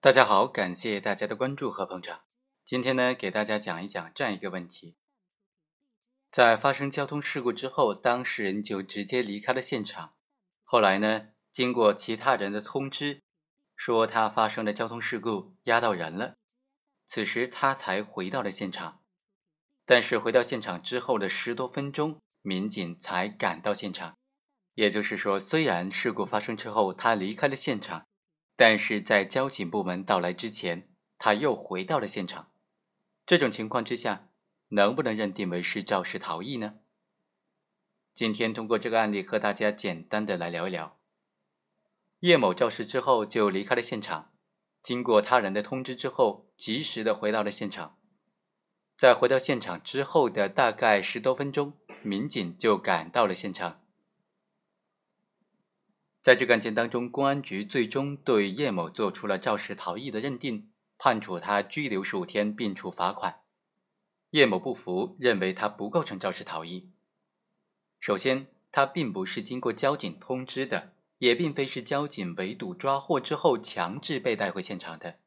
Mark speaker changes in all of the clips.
Speaker 1: 大家好，感谢大家的关注和捧场。今天呢，给大家讲一讲这样一个问题：在发生交通事故之后，当事人就直接离开了现场。后来呢，经过其他人的通知，说他发生了交通事故，压到人了。此时他才回到了现场。但是回到现场之后的十多分钟，民警才赶到现场。也就是说，虽然事故发生之后他离开了现场。但是在交警部门到来之前，他又回到了现场。这种情况之下，能不能认定为是肇事逃逸呢？今天通过这个案例和大家简单的来聊一聊。叶某肇事之后就离开了现场，经过他人的通知之后，及时的回到了现场。在回到现场之后的大概十多分钟，民警就赶到了现场。在这个案件当中，公安局最终对叶某做出了肇事逃逸的认定，判处他拘留十五天，并处罚款。叶某不服，认为他不构成肇事逃逸。首先，他并不是经过交警通知的，也并非是交警围堵抓获之后强制被带回现场的。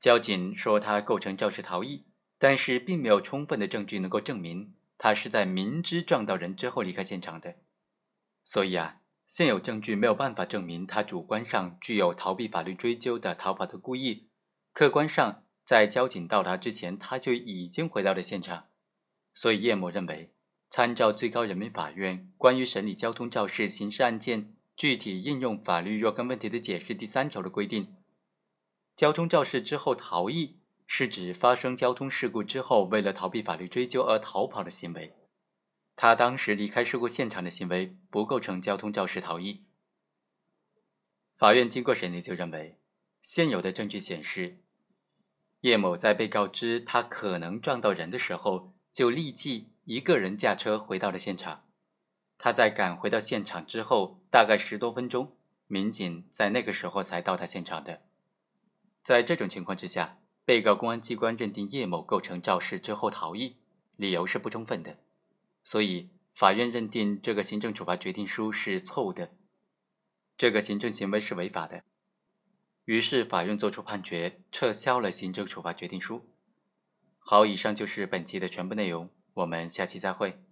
Speaker 1: 交警说他构成肇事逃逸，但是并没有充分的证据能够证明他是在明知撞到人之后离开现场的。所以啊。现有证据没有办法证明他主观上具有逃避法律追究的逃跑的故意，客观上在交警到达之前他就已经回到了现场，所以叶某认为，参照最高人民法院关于审理交通肇事刑事案件具体应用法律若干问题的解释第三条的规定，交通肇事之后逃逸是指发生交通事故之后为了逃避法律追究而逃跑的行为。他当时离开事故现场的行为不构成交通肇事逃逸。法院经过审理就认为，现有的证据显示，叶某在被告知他可能撞到人的时候，就立即一个人驾车回到了现场。他在赶回到现场之后，大概十多分钟，民警在那个时候才到达现场的。在这种情况之下，被告公安机关认定叶某构成肇事之后逃逸，理由是不充分的。所以，法院认定这个行政处罚决定书是错误的，这个行政行为是违法的。于是，法院作出判决，撤销了行政处罚决定书。好，以上就是本期的全部内容，我们下期再会。